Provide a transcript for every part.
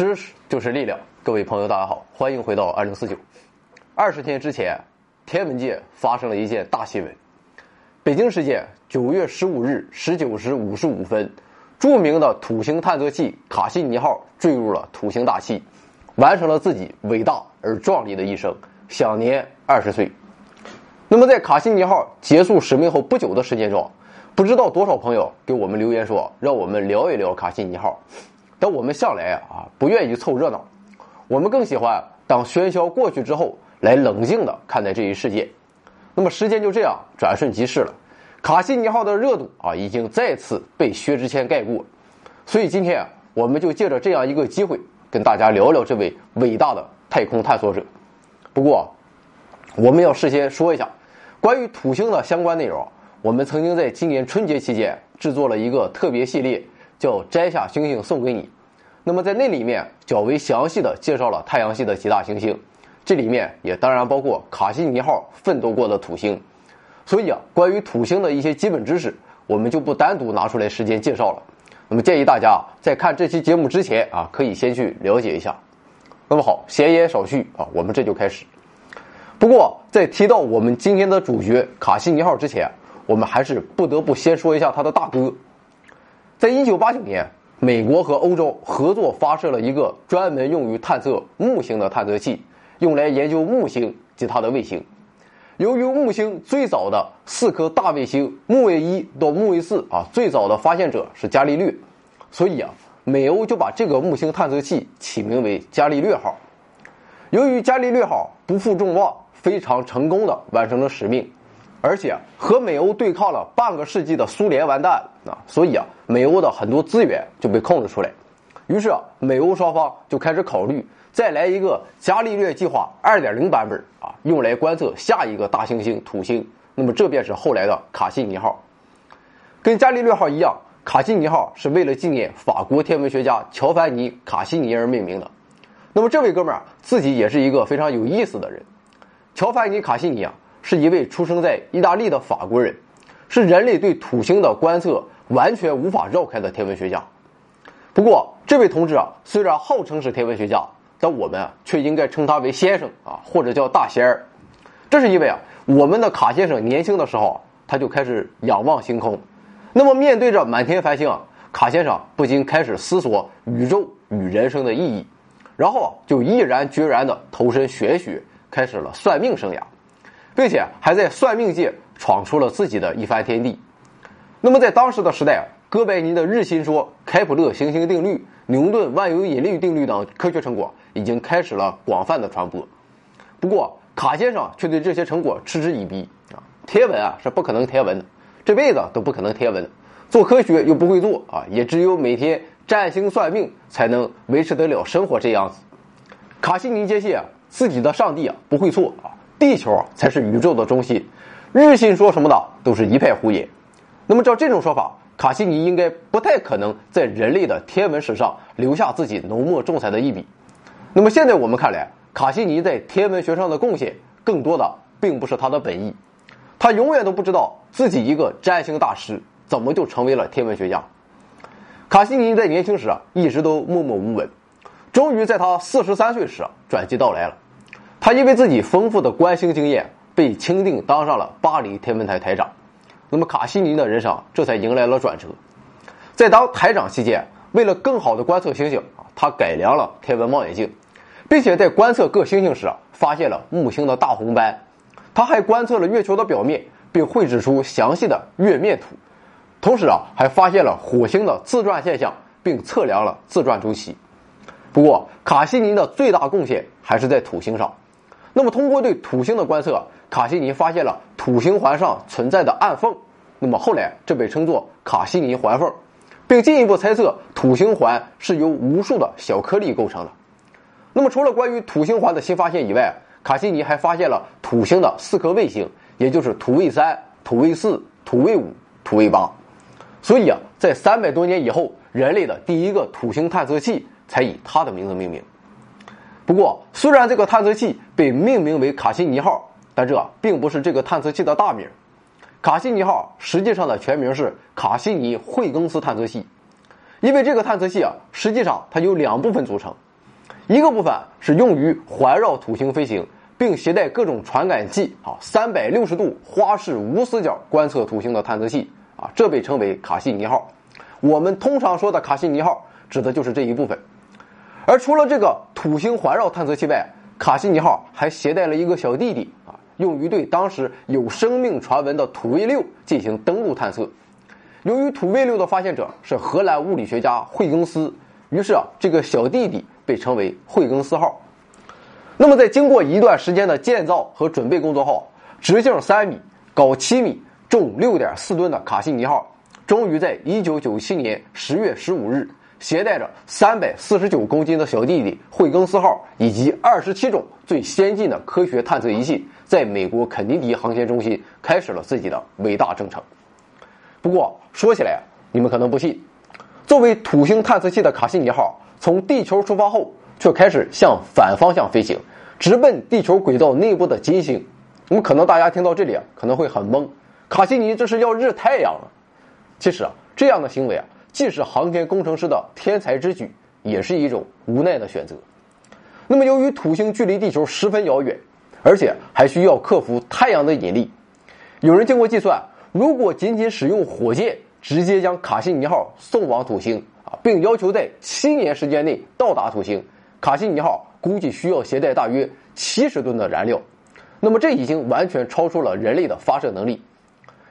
知识就是力量，各位朋友，大家好，欢迎回到二零四九。二十天之前，天文界发生了一件大新闻。北京时间九月十五日十九时五十五分，著名的土星探测器卡西尼号坠入了土星大气，完成了自己伟大而壮丽的一生，享年二十岁。那么，在卡西尼号结束使命后不久的时间中，不知道多少朋友给我们留言说，让我们聊一聊卡西尼号。但我们向来啊不愿意凑热闹，我们更喜欢当喧嚣过去之后来冷静的看待这一世界。那么时间就这样转瞬即逝了，卡西尼号的热度啊已经再次被薛之谦盖过。所以今天啊我们就借着这样一个机会，跟大家聊聊这位伟大的太空探索者。不过我们要事先说一下，关于土星的相关内容，我们曾经在今年春节期间制作了一个特别系列。叫摘下星星送给你，那么在那里面较为详细的介绍了太阳系的几大行星，这里面也当然包括卡西尼号奋斗过的土星，所以啊，关于土星的一些基本知识，我们就不单独拿出来时间介绍了。那么建议大家在看这期节目之前啊，可以先去了解一下。那么好，闲言少叙啊，我们这就开始。不过在提到我们今天的主角卡西尼号之前，我们还是不得不先说一下他的大哥。在一九八九年，美国和欧洲合作发射了一个专门用于探测木星的探测器，用来研究木星及它的卫星。由于木星最早的四颗大卫星木卫一到木卫四啊，最早的发现者是伽利略，所以啊，美欧就把这个木星探测器起名为伽利略号。由于伽利略号不负众望，非常成功的完成了使命。而且和美欧对抗了半个世纪的苏联完蛋啊，所以啊，美欧的很多资源就被控制出来。于是啊，美欧双方就开始考虑再来一个伽利略计划2.0版本啊，用来观测下一个大行星土星。那么这便是后来的卡西尼号。跟伽利略号一样，卡西尼号是为了纪念法国天文学家乔凡尼·卡西尼而命名的。那么这位哥们儿自己也是一个非常有意思的人，乔凡尼·卡西尼啊。是一位出生在意大利的法国人，是人类对土星的观测完全无法绕开的天文学家。不过，这位同志啊，虽然号称是天文学家，但我们啊却应该称他为先生啊，或者叫大仙儿。这是因为啊，我们的卡先生年轻的时候，他就开始仰望星空。那么，面对着满天繁星啊，卡先生不禁开始思索宇宙与人生的意义，然后就毅然决然地投身玄学，开始了算命生涯。并且还在算命界闯出了自己的一番天地。那么在当时的时代，哥白尼的日心说、开普勒行星定律、牛顿万有引力定律等科学成果已经开始了广泛的传播。不过卡先生却对这些成果嗤之以鼻啊！天文啊是不可能天文的，这辈子都不可能天文。做科学又不会做啊，也只有每天占星算命才能维持得了生活这样子。卡西尼坚信啊，自己的上帝啊不会错啊。地球才是宇宙的中心，日心说什么的都是一派胡言。那么照这种说法，卡西尼应该不太可能在人类的天文史上留下自己浓墨重彩的一笔。那么现在我们看来，卡西尼在天文学上的贡献更多的并不是他的本意，他永远都不知道自己一个占星大师怎么就成为了天文学家。卡西尼在年轻时啊一直都默默无闻，终于在他四十三岁时转机到来了。他因为自己丰富的观星经验，被钦定当上了巴黎天文台台长。那么卡西尼的人生这才迎来了转折。在当台长期间，为了更好的观测星星，他改良了天文望远镜，并且在观测各星星时发现了木星的大红斑。他还观测了月球的表面，并绘制出详细的月面图。同时啊，还发现了火星的自转现象，并测量了自转周期。不过，卡西尼的最大贡献还是在土星上。那么，通过对土星的观测，卡西尼发现了土星环上存在的暗缝。那么后来，这被称作卡西尼环缝，并进一步猜测土星环是由无数的小颗粒构成的。那么，除了关于土星环的新发现以外，卡西尼还发现了土星的四颗卫星，也就是土卫三、土卫四、土卫五、土卫八。所以啊，在三百多年以后，人类的第一个土星探测器才以它的名字命名。不过，虽然这个探测器被命名为卡西尼号，但这并不是这个探测器的大名。卡西尼号实际上的全名是卡西尼惠更斯探测器，因为这个探测器啊，实际上它由两部分组成。一个部分是用于环绕土星飞行，并携带各种传感器啊，三百六十度花式无死角观测土星的探测器啊，这被称为卡西尼号。我们通常说的卡西尼号指的就是这一部分。而除了这个土星环绕探测器外，卡西尼号还携带了一个小弟弟啊，用于对当时有生命传闻的土卫六进行登陆探测。由于土卫六的发现者是荷兰物理学家惠更斯，于是啊，这个小弟弟被称为惠更斯号。那么，在经过一段时间的建造和准备工作后，直径三米、高七米、重六点四吨的卡西尼号，终于在一九九七年十月十五日，携带着三百四十九公斤的小弟弟惠更斯号以及二十七种最先进的科学探测仪器，在美国肯尼迪航天中心开始了自己的伟大征程。不过说起来，你们可能不信，作为土星探测器的卡西尼号，从地球出发后，却开始向反方向飞行，直奔地球轨道内部的金星。那么，可能大家听到这里啊，可能会很懵，卡西尼这是要日太阳了。其实啊，这样的行为啊，既是航天工程师的天才之举，也是一种无奈的选择。那么，由于土星距离地球十分遥远，而且还需要克服太阳的引力，有人经过计算。如果仅仅使用火箭直接将卡西尼号送往土星啊，并要求在七年时间内到达土星，卡西尼号估计需要携带大约七十吨的燃料。那么这已经完全超出了人类的发射能力。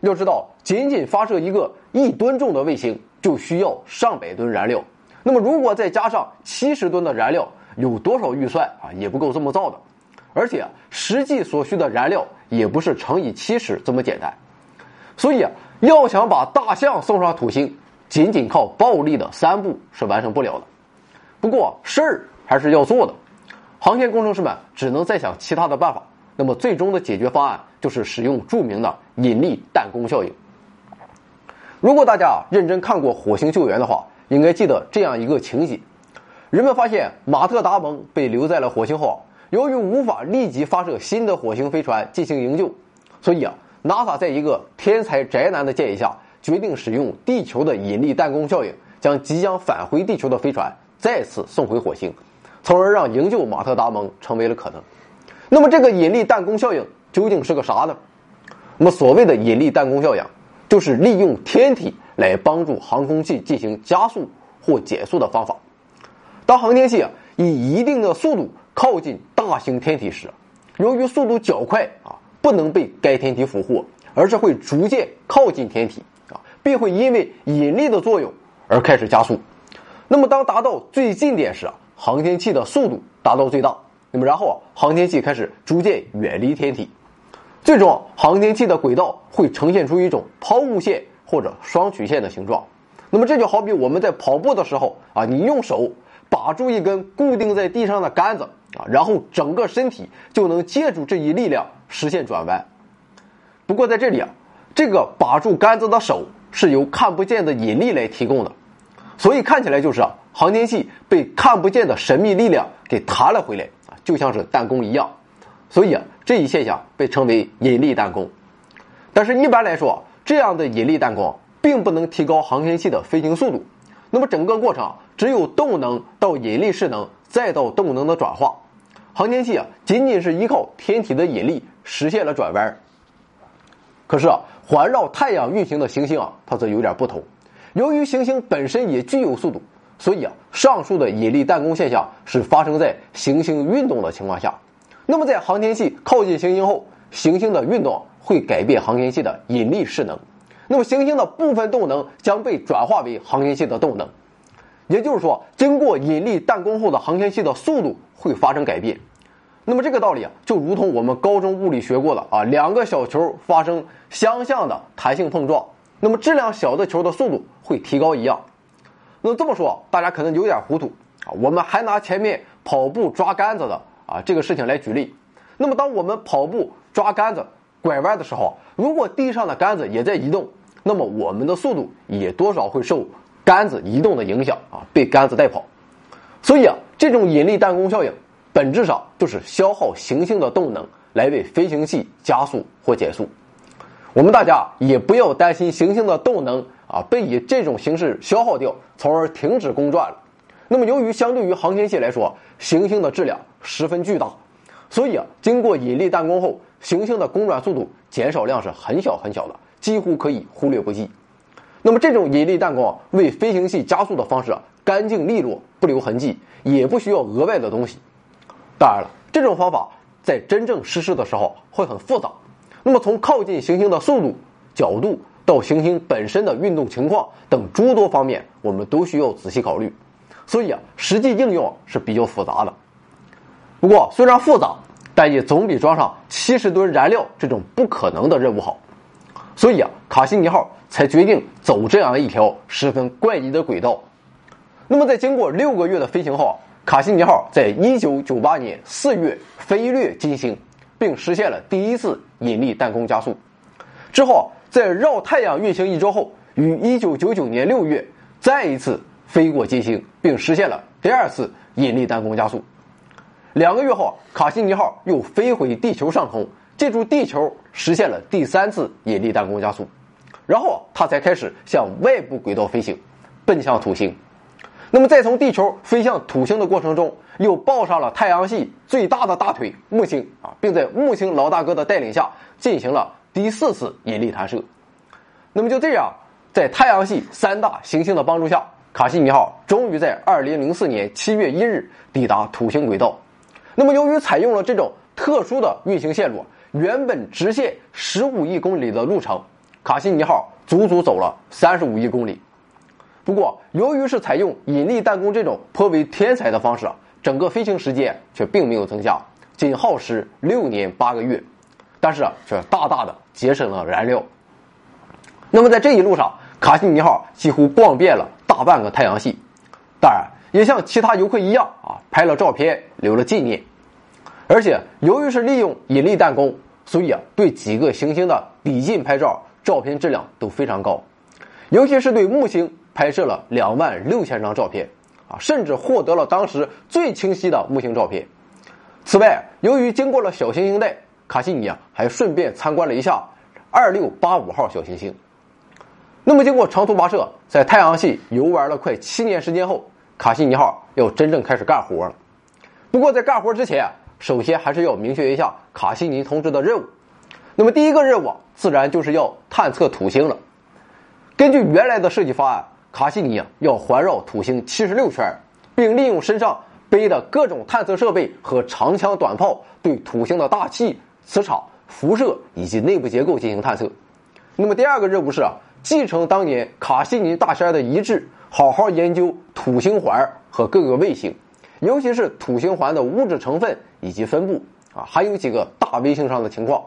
要知道，仅仅发射一个一吨重的卫星就需要上百吨燃料。那么如果再加上七十吨的燃料，有多少预算啊也不够这么造的。而且实际所需的燃料也不是乘以七十这么简单。所以啊，要想把大象送上土星，仅仅靠暴力的三步是完成不了的。不过事儿还是要做的，航天工程师们只能再想其他的办法。那么最终的解决方案就是使用著名的引力弹弓效应。如果大家认真看过《火星救援》的话，应该记得这样一个情节：人们发现马特·达蒙被留在了火星后，由于无法立即发射新的火星飞船进行营救，所以啊。NASA 在一个天才宅男的建议下，决定使用地球的引力弹弓效应，将即将返回地球的飞船再次送回火星，从而让营救马特·达蒙成为了可能。那么，这个引力弹弓效应究竟是个啥呢？那么，所谓的引力弹弓效应，就是利用天体来帮助航空器进行加速或减速的方法。当航天器啊以一定的速度靠近大型天体时，由于速度较快啊。不能被该天体俘获，而是会逐渐靠近天体啊，并会因为引力的作用而开始加速。那么，当达到最近点时啊，航天器的速度达到最大。那么，然后啊，航天器开始逐渐远离天体，最终航天器的轨道会呈现出一种抛物线或者双曲线的形状。那么，这就好比我们在跑步的时候啊，你用手把住一根固定在地上的杆子啊，然后整个身体就能借助这一力量。实现转弯，不过在这里啊，这个把住杆子的手是由看不见的引力来提供的，所以看起来就是啊，航天器被看不见的神秘力量给弹了回来啊，就像是弹弓一样，所以啊，这一现象被称为引力弹弓。但是，一般来说，这样的引力弹弓并不能提高航天器的飞行速度，那么整个过程只有动能到引力势能，再到动能的转化。航天器啊，仅仅是依靠天体的引力实现了转弯。可是啊，环绕太阳运行的行星啊，它则有点不同。由于行星本身也具有速度，所以啊，上述的引力弹弓现象是发生在行星运动的情况下。那么在航天器靠近行星后，行星的运动会改变航天器的引力势能。那么行星的部分动能将被转化为航天器的动能。也就是说，经过引力弹弓后的航天器的速度会发生改变。那么这个道理啊，就如同我们高中物理学过的啊，两个小球发生相向的弹性碰撞，那么质量小的球的速度会提高一样。那么这么说，大家可能有点糊涂啊。我们还拿前面跑步抓杆子的啊这个事情来举例。那么当我们跑步抓杆子拐弯的时候，如果地上的杆子也在移动，那么我们的速度也多少会受杆子移动的影响啊，被杆子带跑。所以啊，这种引力弹弓效应。本质上就是消耗行星的动能来为飞行器加速或减速。我们大家也不要担心行星的动能啊被以这种形式消耗掉，从而停止公转了。那么由于相对于航天器来说，行星的质量十分巨大，所以啊，经过引力弹弓后，行星的公转速度减少量是很小很小的，几乎可以忽略不计。那么这种引力弹弓为飞行器加速的方式啊干净利落，不留痕迹，也不需要额外的东西。当然了，这种方法在真正实施的时候会很复杂。那么从靠近行星的速度、角度到行星本身的运动情况等诸多方面，我们都需要仔细考虑。所以啊，实际应用是比较复杂的。不过虽然复杂，但也总比装上七十吨燃料这种不可能的任务好。所以啊，卡西尼号才决定走这样一条十分怪异的轨道。那么在经过六个月的飞行后，卡西尼号在一九九八年四月飞掠金星，并实现了第一次引力弹弓加速。之后，在绕太阳运行一周后，于一九九九年六月再一次飞过金星，并实现了第二次引力弹弓加速。两个月后，卡西尼号又飞回地球上空，借助地球实现了第三次引力弹弓加速，然后它才开始向外部轨道飞行，奔向土星。那么，在从地球飞向土星的过程中，又抱上了太阳系最大的大腿木星啊，并在木星老大哥的带领下进行了第四次引力弹射。那么就这样，在太阳系三大行星的帮助下，卡西尼号终于在2004年7月1日抵达土星轨道。那么，由于采用了这种特殊的运行线路，原本直线15亿公里的路程，卡西尼号足足走了35亿公里。不过，由于是采用引力弹弓这种颇为天才的方式，整个飞行时间却并没有增加，仅耗时六年八个月，但是却大大的节省了燃料。那么在这一路上，卡西尼号几乎逛遍了大半个太阳系，当然也像其他游客一样啊，拍了照片留了纪念。而且由于是利用引力弹弓，所以啊，对几个行星的比近拍照，照片质量都非常高，尤其是对木星。拍摄了两万六千张照片，啊，甚至获得了当时最清晰的木星照片。此外，由于经过了小行星带，卡西尼啊还顺便参观了一下二六八五号小行星。那么，经过长途跋涉，在太阳系游玩了快七年时间后，卡西尼号要真正开始干活了。不过，在干活之前，首先还是要明确一下卡西尼同志的任务。那么，第一个任务自然就是要探测土星了。根据原来的设计方案。卡西尼，要环绕土星七十六圈，并利用身上背的各种探测设备和长枪短炮，对土星的大气、磁场、辐射以及内部结构进行探测。那么第二个任务是啊，继承当年卡西尼大仙的遗志，好好研究土星环和各个卫星，尤其是土星环的物质成分以及分布啊，还有几个大卫星上的情况。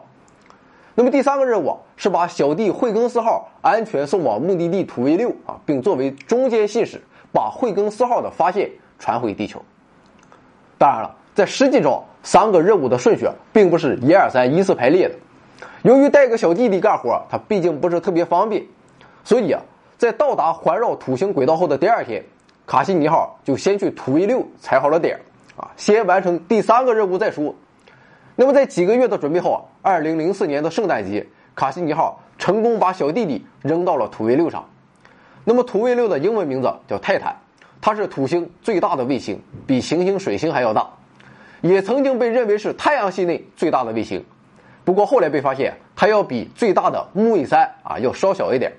那么第三个任务是把小弟惠更斯号安全送往目的地土卫六啊，并作为中间信使，把惠更斯号的发现传回地球。当然了，在实际中，三个任务的顺序并不是一二三依次排列的。由于带个小弟弟干活，他毕竟不是特别方便，所以啊，在到达环绕土星轨道后的第二天，卡西尼号就先去土卫六踩好了点啊，先完成第三个任务再说。那么，在几个月的准备后啊，二零零四年的圣诞节，卡西尼号成功把小弟弟扔到了土卫六上。那么，土卫六的英文名字叫泰坦，它是土星最大的卫星，比行星水星还要大，也曾经被认为是太阳系内最大的卫星。不过后来被发现，它要比最大的木卫三啊要稍小一点。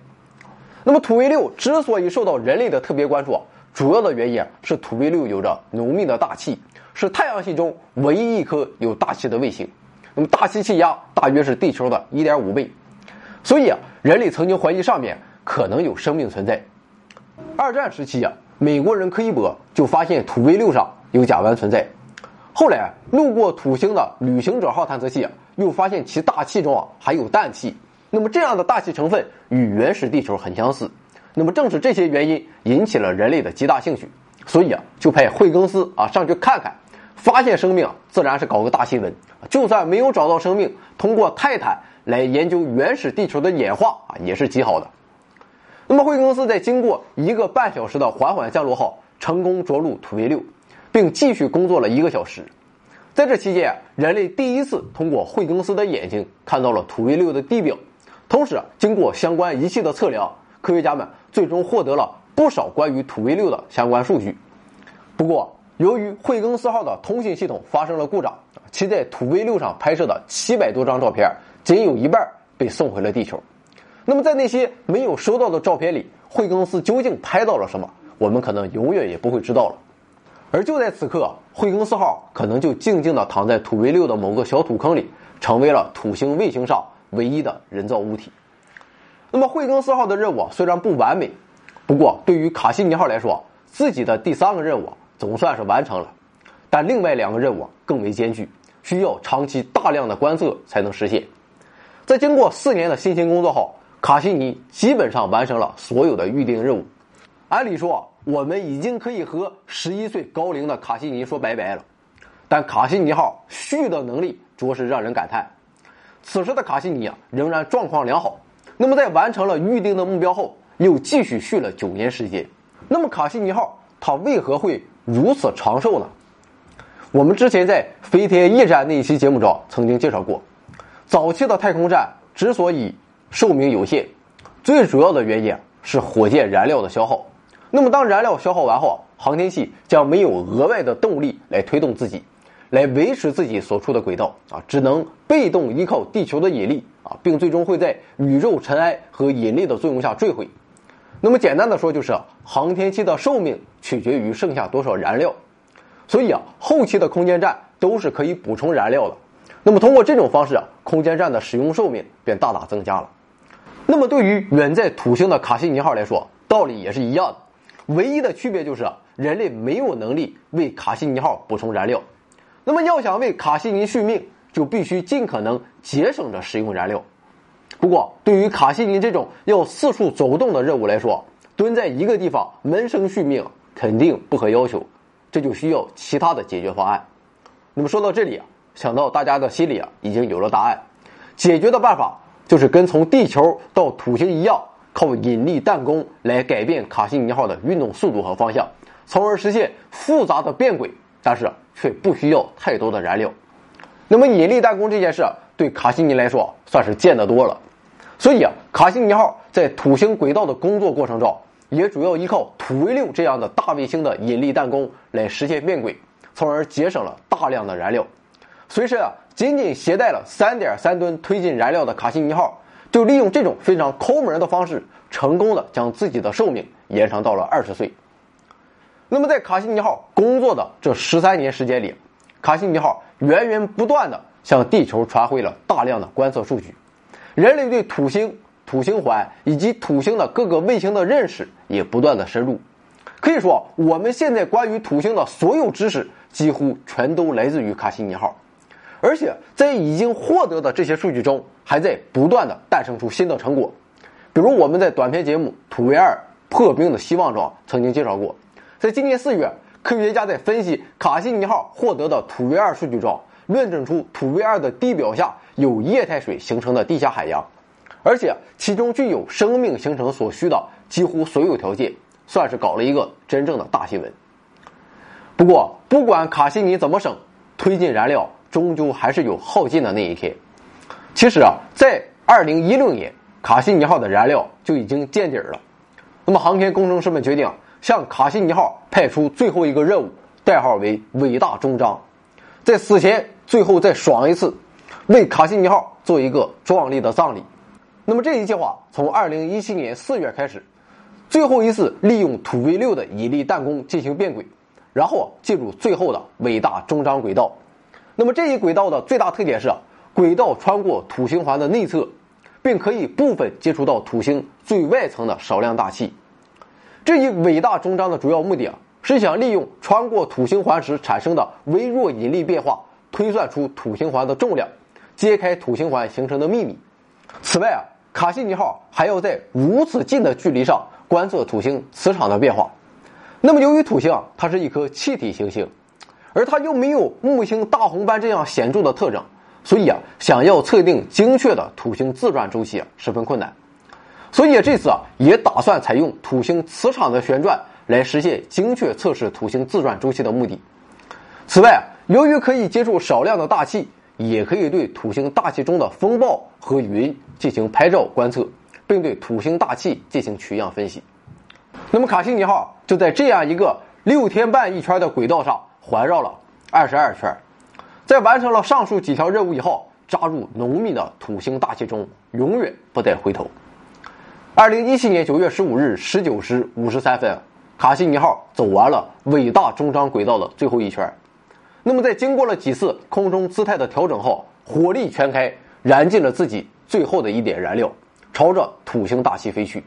那么，土卫六之所以受到人类的特别关注，主要的原因是土卫六有着浓密的大气。是太阳系中唯一一颗有大气的卫星，那么大气气压大约是地球的一点五倍，所以啊，人类曾经怀疑上面可能有生命存在。二战时期啊，美国人柯伊伯就发现土卫六上有甲烷存在，后来路过土星的旅行者号探测器，又发现其大气中啊还有氮气，那么这样的大气成分与原始地球很相似，那么正是这些原因引起了人类的极大兴趣，所以啊，就派惠更斯啊上去看看。发现生命自然是搞个大新闻，就算没有找到生命，通过泰坦来研究原始地球的演化啊，也是极好的。那么惠更斯在经过一个半小时的缓缓降落后，成功着陆土卫六，并继续工作了一个小时。在这期间，人类第一次通过惠更斯的眼睛看到了土卫六的地表，同时经过相关仪器的测量，科学家们最终获得了不少关于土卫六的相关数据。不过，由于惠更斯号的通信系统发生了故障，其在土卫六上拍摄的七百多张照片，仅有一半被送回了地球。那么，在那些没有收到的照片里，惠更斯究竟拍到了什么？我们可能永远也不会知道了。而就在此刻，惠更斯号可能就静静地躺在土卫六的某个小土坑里，成为了土星卫星上唯一的人造物体。那么，惠更斯号的任务虽然不完美，不过对于卡西尼号来说，自己的第三个任务总算是完成了。但另外两个任务更为艰巨，需要长期大量的观测才能实现。在经过四年的辛勤工作后，卡西尼基本上完成了所有的预定任务。按理说，我们已经可以和十一岁高龄的卡西尼说拜拜了。但卡西尼号续的能力着实让人感叹。此时的卡西尼啊，仍然状况良好。那么，在完成了预定的目标后，又继续续了九年时间。那么，卡西尼号它为何会如此长寿呢？我们之前在飞天驿站那一期节目中曾经介绍过，早期的太空站之所以寿命有限，最主要的原因是火箭燃料的消耗。那么，当燃料消耗完后，航天器将没有额外的动力来推动自己，来维持自己所处的轨道啊，只能被动依靠地球的引力啊，并最终会在宇宙尘埃和引力的作用下坠毁。那么，简单的说，就是航天器的寿命取决于剩下多少燃料。所以啊，后期的空间站都是可以补充燃料的。那么，通过这种方式啊，空间站的使用寿命便大大增加了。那么，对于远在土星的卡西尼号来说，道理也是一样的。唯一的区别就是人类没有能力为卡西尼号补充燃料。那么，要想为卡西尼续命，就必须尽可能节省着使用燃料。不过，对于卡西尼这种要四处走动的任务来说，蹲在一个地方闷声续命肯定不合要求。这就需要其他的解决方案。那么说到这里啊，想到大家的心里啊已经有了答案。解决的办法就是跟从地球到土星一样，靠引力弹弓来改变卡西尼号的运动速度和方向，从而实现复杂的变轨，但是却不需要太多的燃料。那么引力弹弓这件事对卡西尼来说算是见得多了，所以啊，卡西尼号在土星轨道的工作过程中。也主要依靠土卫六这样的大卫星的引力弹弓来实现变轨，从而节省了大量的燃料。随身啊，仅仅携带了三点三吨推进燃料的卡西尼号，就利用这种非常抠门的方式，成功的将自己的寿命延长到了二十岁。那么，在卡西尼号工作的这十三年时间里，卡西尼号源源不断的向地球传回了大量的观测数据，人类对土星。土星环以及土星的各个卫星的认识也不断的深入，可以说我们现在关于土星的所有知识几乎全都来自于卡西尼号，而且在已经获得的这些数据中，还在不断的诞生出新的成果。比如我们在短片节目《土卫二破冰的希望》中曾经介绍过，在今年四月，科学家在分析卡西尼号获得的土卫二数据中，论证出土卫二的地表下有液态水形成的地下海洋。而且其中具有生命形成所需的几乎所有条件，算是搞了一个真正的大新闻。不过，不管卡西尼怎么省，推进燃料终究还是有耗尽的那一天。其实啊，在二零一六年，卡西尼号的燃料就已经见底了。那么，航天工程师们决定向卡西尼号派出最后一个任务，代号为“伟大终章”，在死前最后再爽一次，为卡西尼号做一个壮丽的葬礼。那么这一计划从二零一七年四月开始，最后一次利用土卫六的引力弹弓进行变轨，然后进入最后的伟大终章轨道。那么这一轨道的最大特点是，轨道穿过土星环的内侧，并可以部分接触到土星最外层的少量大气。这一伟大终章的主要目的啊，是想利用穿过土星环时产生的微弱引力变化，推算出土星环的重量，揭开土星环形成的秘密。此外啊。卡西尼号还要在如此近的距离上观测土星磁场的变化。那么，由于土星啊，它是一颗气体行星，而它又没有木星大红斑这样显著的特征，所以啊，想要测定精确的土星自转周期啊，十分困难。所以这次啊，也打算采用土星磁场的旋转来实现精确测试土星自转周期的目的。此外，由于可以接触少量的大气。也可以对土星大气中的风暴和云进行拍照观测，并对土星大气进行取样分析。那么卡西尼号就在这样一个六天半一圈的轨道上环绕了二十二圈，在完成了上述几条任务以后，扎入浓密的土星大气中，永远不再回头。二零一七年九月十五日十九时五十三分，卡西尼号走完了伟大终章轨道的最后一圈。那么，在经过了几次空中姿态的调整后，火力全开，燃尽了自己最后的一点燃料，朝着土星大气飞去。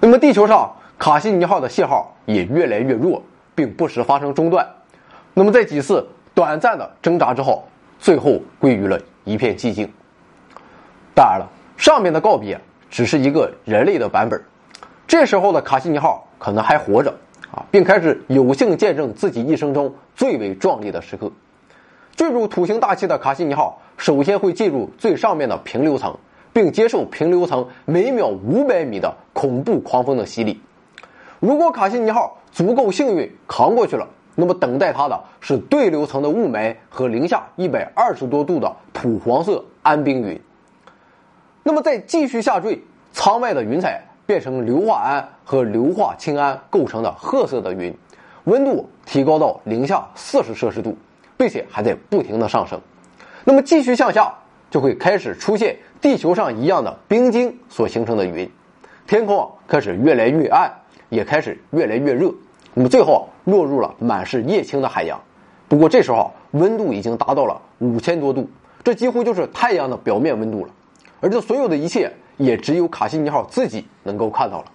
那么，地球上卡西尼号的信号也越来越弱，并不时发生中断。那么，在几次短暂的挣扎之后，最后归于了一片寂静。当然了，上面的告别只是一个人类的版本，这时候的卡西尼号可能还活着啊，并开始有幸见证自己一生中最为壮丽的时刻。进入土星大气的卡西尼号，首先会进入最上面的平流层。并接受平流层每秒五百米的恐怖狂风的洗礼。如果卡西尼号足够幸运扛过去了，那么等待它的是对流层的雾霾和零下一百二十多度的土黄色安冰云。那么再继续下坠，舱外的云彩变成硫化铵和硫化氢铵构成的褐色的云，温度提高到零下四十摄氏度，并且还在不停的上升。那么继续向下。就会开始出现地球上一样的冰晶所形成的云，天空啊开始越来越暗，也开始越来越热，那么最后落入了满是液氢的海洋。不过这时候温度已经达到了五千多度，这几乎就是太阳的表面温度了。而这所有的一切也只有卡西尼号自己能够看到了。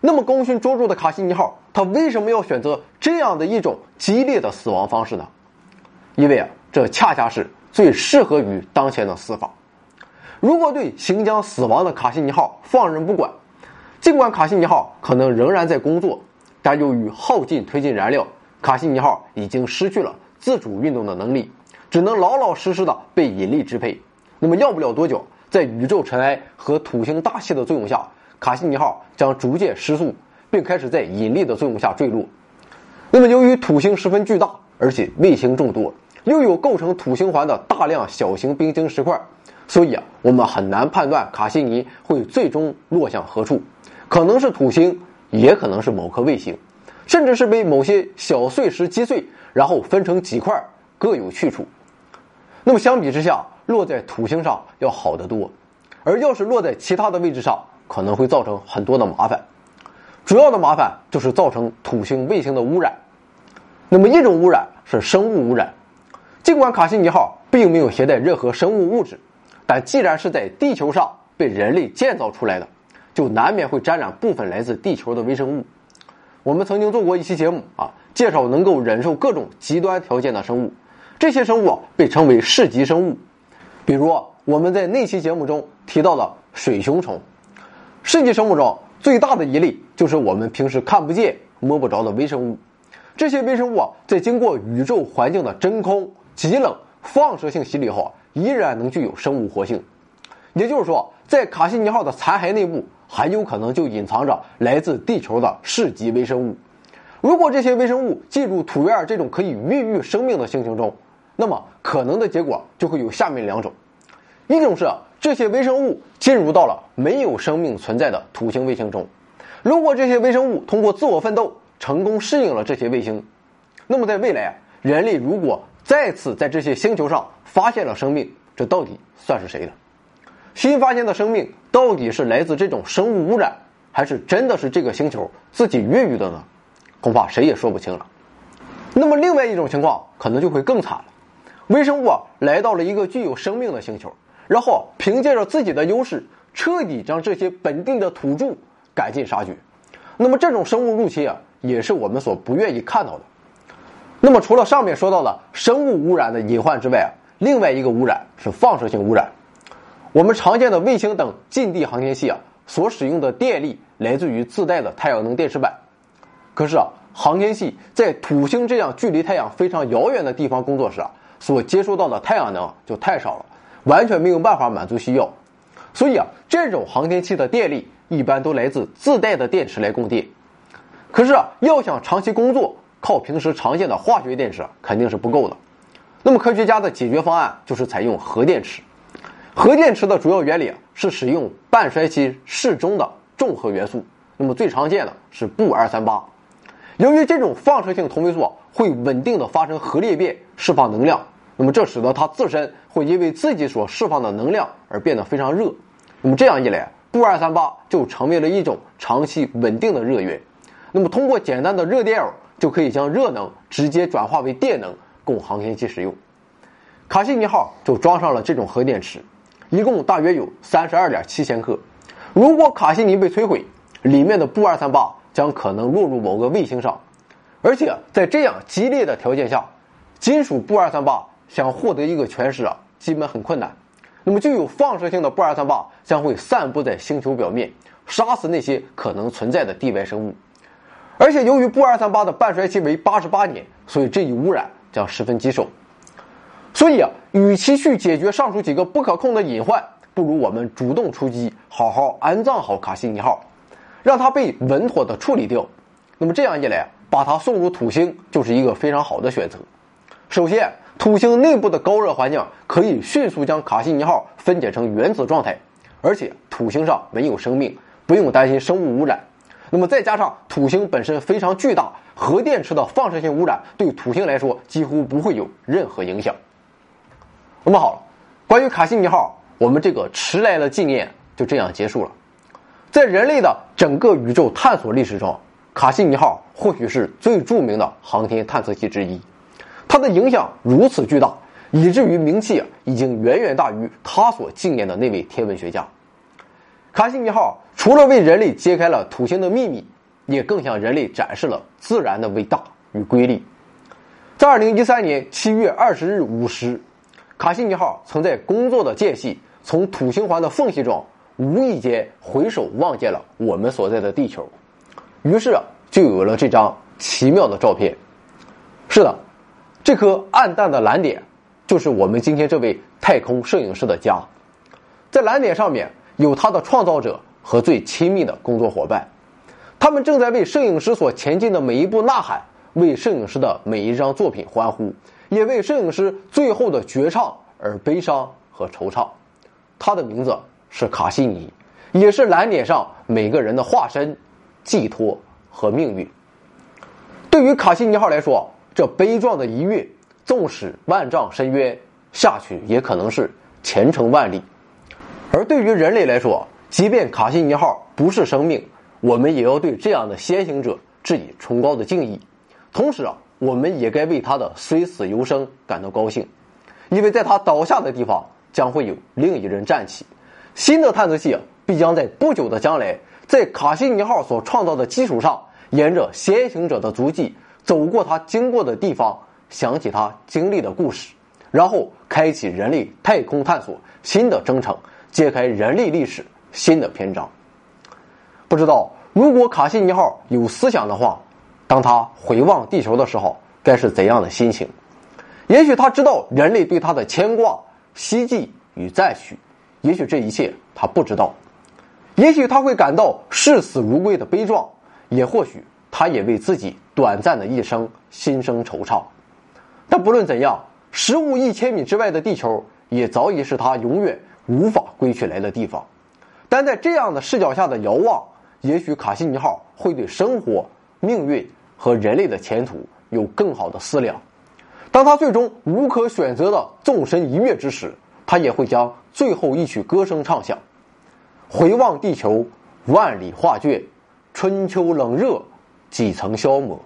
那么功勋卓著的卡西尼号，它为什么要选择这样的一种激烈的死亡方式呢？因为啊，这恰恰是。最适合于当前的死法。如果对行将死亡的卡西尼号放任不管，尽管卡西尼号可能仍然在工作，但由于耗尽推进燃料，卡西尼号已经失去了自主运动的能力，只能老老实实的被引力支配。那么要不了多久，在宇宙尘埃和土星大气的作用下，卡西尼号将逐渐失速，并开始在引力的作用下坠落。那么由于土星十分巨大，而且卫星众多。又有构成土星环的大量小型冰晶石块，所以啊，我们很难判断卡西尼会最终落向何处，可能是土星，也可能是某颗卫星，甚至是被某些小碎石击碎，然后分成几块，各有去处。那么相比之下，落在土星上要好得多，而要是落在其他的位置上，可能会造成很多的麻烦。主要的麻烦就是造成土星卫星的污染。那么一种污染是生物污染。尽管卡西尼号并没有携带任何生物物质，但既然是在地球上被人类建造出来的，就难免会沾染部分来自地球的微生物。我们曾经做过一期节目啊，介绍能够忍受各种极端条件的生物，这些生物被称为市级生物。比如我们在那期节目中提到的水熊虫，市级生物中最大的一例就是我们平时看不见、摸不着的微生物。这些微生物在经过宇宙环境的真空。极冷放射性洗礼后，依然能具有生物活性。也就是说，在卡西尼号的残骸内部，很有可能就隐藏着来自地球的市级微生物。如果这些微生物进入土卫二这种可以孕育生命的星球中，那么可能的结果就会有下面两种：一种是这些微生物进入到了没有生命存在的土星卫星中；如果这些微生物通过自我奋斗成功适应了这些卫星，那么在未来，人类如果再次在这些星球上发现了生命，这到底算是谁的？新发现的生命到底是来自这种生物污染，还是真的是这个星球自己孕育的呢？恐怕谁也说不清了。那么，另外一种情况可能就会更惨了：微生物啊来到了一个具有生命的星球，然后凭借着自己的优势，彻底将这些本地的土著赶尽杀绝。那么，这种生物入侵啊，也是我们所不愿意看到的。那么，除了上面说到的生物污染的隐患之外啊，另外一个污染是放射性污染。我们常见的卫星等近地航天器啊，所使用的电力来自于自带的太阳能电池板。可是啊，航天器在土星这样距离太阳非常遥远的地方工作时啊，所接收到的太阳能就太少了，完全没有办法满足需要。所以啊，这种航天器的电力一般都来自自带的电池来供电。可是啊，要想长期工作，靠平时常见的化学电池肯定是不够的，那么科学家的解决方案就是采用核电池。核电池的主要原理是使用半衰期适中的重核元素，那么最常见的是钚二三八。由于这种放射性同位素会稳定的发生核裂变，释放能量，那么这使得它自身会因为自己所释放的能量而变得非常热。那么这样一来，钚二三八就成为了一种长期稳定的热源。那么通过简单的热电偶，就可以将热能直接转化为电能，供航天器使用。卡西尼号就装上了这种核电池，一共大约有三十二点七千克。如果卡西尼被摧毁，里面的钚二三八将可能落入某个卫星上，而且在这样激烈的条件下，金属钚二三八想获得一个全尸啊，基本很困难。那么具有放射性的钚二三八将会散布在星球表面，杀死那些可能存在的地外生物。而且由于钚二三八的半衰期为八十八年，所以这一污染将十分棘手。所以啊，与其去解决上述几个不可控的隐患，不如我们主动出击，好好安葬好卡西尼号。让它被稳妥的处理掉，那么这样一来，把它送入土星就是一个非常好的选择。首先，土星内部的高热环境可以迅速将卡西尼号分解成原子状态，而且土星上没有生命，不用担心生物污染。那么再加上土星本身非常巨大，核电池的放射性污染对土星来说几乎不会有任何影响。那么好了，关于卡西尼号，我们这个迟来的纪念就这样结束了。在人类的整个宇宙探索历史中，卡西尼号或许是最著名的航天探测器之一。它的影响如此巨大，以至于名气已经远远大于他所纪念的那位天文学家。卡西尼号除了为人类揭开了土星的秘密，也更向人类展示了自然的伟大与瑰丽。在二零一三年七月二十日五时，卡西尼号曾在工作的间隙从土星环的缝隙中。无意间回首望见了我们所在的地球，于是就有了这张奇妙的照片。是的，这颗暗淡的蓝点就是我们今天这位太空摄影师的家。在蓝点上面有他的创造者和最亲密的工作伙伴，他们正在为摄影师所前进的每一步呐喊，为摄影师的每一张作品欢呼，也为摄影师最后的绝唱而悲伤和惆怅。他的名字。是卡西尼，也是蓝点上每个人的化身、寄托和命运。对于卡西尼号来说，这悲壮的一跃，纵使万丈深渊，下去也可能是前程万里；而对于人类来说，即便卡西尼号不是生命，我们也要对这样的先行者致以崇高的敬意。同时啊，我们也该为他的虽死犹生感到高兴，因为在他倒下的地方，将会有另一人站起。新的探测器必将在不久的将来，在卡西尼号所创造的基础上，沿着先行者的足迹，走过他经过的地方，想起他经历的故事，然后开启人类太空探索新的征程，揭开人类历史新的篇章。不知道如果卡西尼号有思想的话，当他回望地球的时候，该是怎样的心情？也许他知道人类对他的牵挂、希冀与赞许。也许这一切他不知道，也许他会感到视死如归的悲壮，也或许他也为自己短暂的一生心生惆怅。但不论怎样，十五亿千米之外的地球也早已是他永远无法归去来的地方。但在这样的视角下的遥望，也许卡西尼号会对生活、命运和人类的前途有更好的思量。当他最终无可选择的纵身一跃之时。他也会将最后一曲歌声唱响。回望地球，万里画卷，春秋冷热，几曾消磨？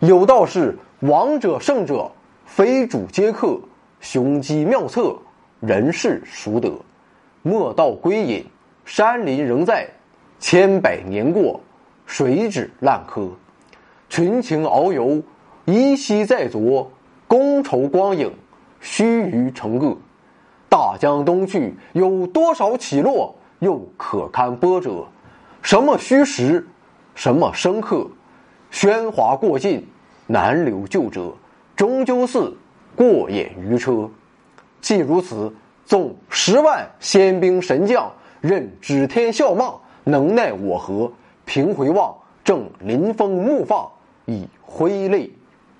有道是：王者胜者，非主皆客。雄鸡妙策，人世孰得？莫道归隐，山林仍在。千百年过，谁止烂柯？群情遨游，依稀在昨。觥筹光影，须臾成个。大江东去，有多少起落，又可堪波折？什么虚实，什么深刻？喧哗过尽，难留旧辙。终究似过眼云车。既如此，纵十万仙兵神将，任指天笑骂，能奈我何？平回望，正临风怒放，已挥泪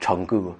成歌。